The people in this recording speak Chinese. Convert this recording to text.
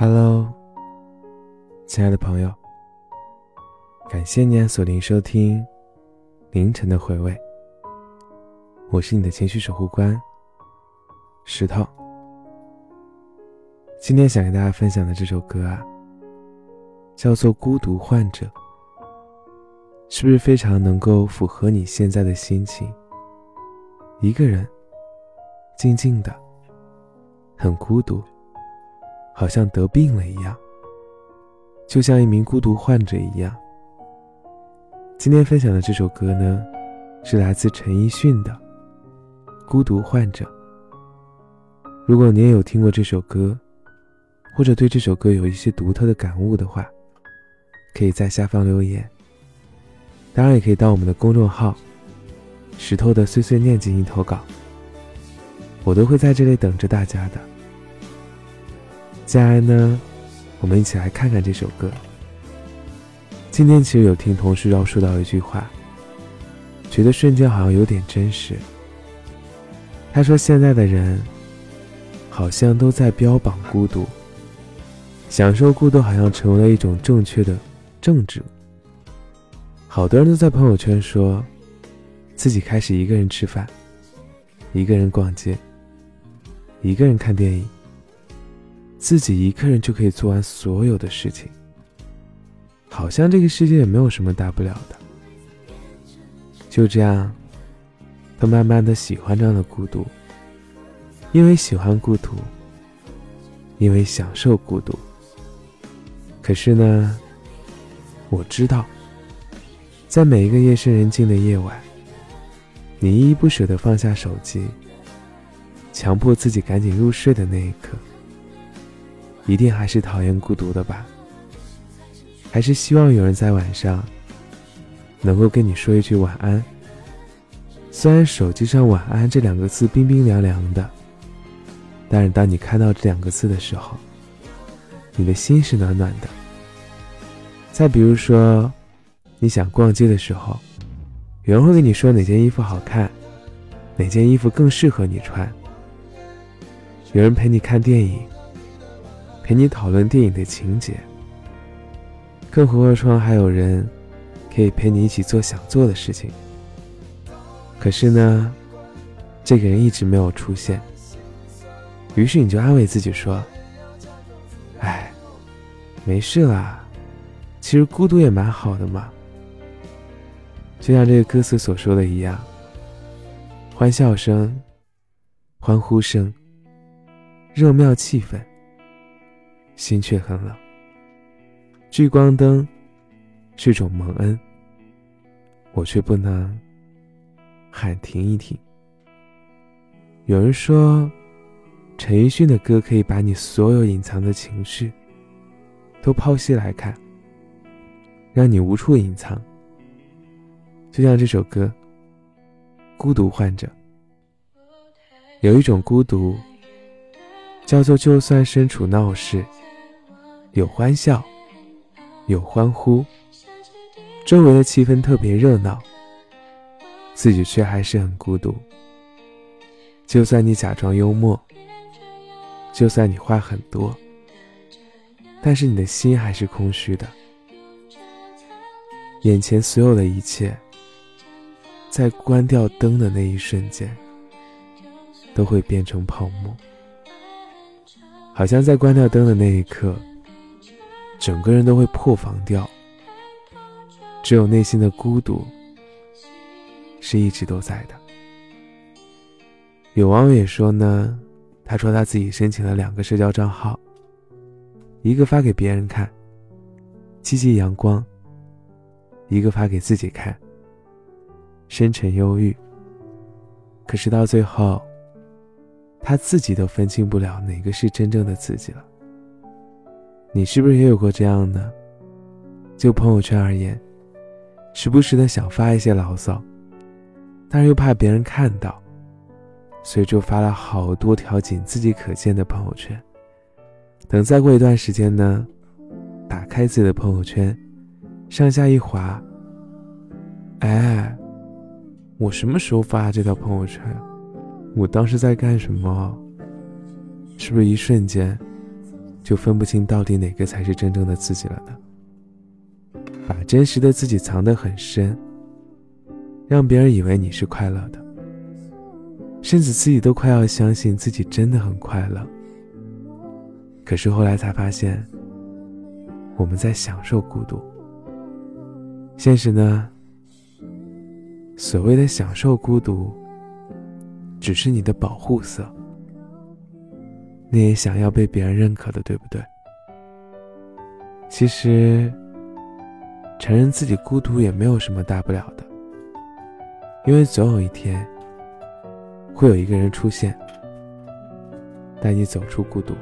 Hello，亲爱的朋友，感谢你锁定收听凌晨的回味。我是你的情绪守护官石头。今天想跟大家分享的这首歌啊，叫做《孤独患者》，是不是非常能够符合你现在的心情？一个人，静静的，很孤独。好像得病了一样，就像一名孤独患者一样。今天分享的这首歌呢，是来自陈奕迅的《孤独患者》。如果你也有听过这首歌，或者对这首歌有一些独特的感悟的话，可以在下方留言。当然，也可以到我们的公众号“石头的碎碎念”进行投稿，我都会在这里等着大家的。接下来呢，我们一起来看看这首歌。今天其实有听同事要说到一句话，觉得瞬间好像有点真实。他说：“现在的人好像都在标榜孤独，享受孤独好像成为了一种正确的政治。好多人都在朋友圈说，自己开始一个人吃饭，一个人逛街，一个人看电影。”自己一个人就可以做完所有的事情，好像这个世界也没有什么大不了的。就这样，他慢慢的喜欢上了孤独，因为喜欢孤独，因为享受孤独。可是呢，我知道，在每一个夜深人静的夜晚，你依依不舍的放下手机，强迫自己赶紧入睡的那一刻。一定还是讨厌孤独的吧？还是希望有人在晚上能够跟你说一句晚安？虽然手机上“晚安”这两个字冰冰凉凉的，但是当你看到这两个字的时候，你的心是暖暖的。再比如说，你想逛街的时候，有人会跟你说哪件衣服好看，哪件衣服更适合你穿。有人陪你看电影。陪你讨论电影的情节，更何况还有人可以陪你一起做想做的事情。可是呢，这个人一直没有出现。于是你就安慰自己说：“哎，没事啦，其实孤独也蛮好的嘛。”就像这个歌词所说的一样，欢笑声、欢呼声、热妙气氛。心却很冷。聚光灯是种蒙恩，我却不能喊停一停。有人说，陈奕迅的歌可以把你所有隐藏的情绪都剖析来看，让你无处隐藏。就像这首歌《孤独患者》，有一种孤独，叫做就算身处闹市。有欢笑，有欢呼，周围的气氛特别热闹，自己却还是很孤独。就算你假装幽默，就算你话很多，但是你的心还是空虚的。眼前所有的一切，在关掉灯的那一瞬间，都会变成泡沫，好像在关掉灯的那一刻。整个人都会破防掉，只有内心的孤独是一直都在的。有网友也说呢，他说他自己申请了两个社交账号，一个发给别人看，积极阳光；一个发给自己看，深沉忧郁。可是到最后，他自己都分清不了哪个是真正的自己了。你是不是也有过这样的？就朋友圈而言，时不时的想发一些牢骚，但是又怕别人看到，所以就发了好多条仅自己可见的朋友圈。等再过一段时间呢，打开自己的朋友圈，上下一滑，哎，我什么时候发这条朋友圈？我当时在干什么？是不是一瞬间？就分不清到底哪个才是真正的自己了呢？把真实的自己藏得很深，让别人以为你是快乐的，甚至自己都快要相信自己真的很快乐。可是后来才发现，我们在享受孤独。现实呢？所谓的享受孤独，只是你的保护色。你也想要被别人认可的，对不对？其实，承认自己孤独也没有什么大不了的，因为总有一天，会有一个人出现，带你走出孤独。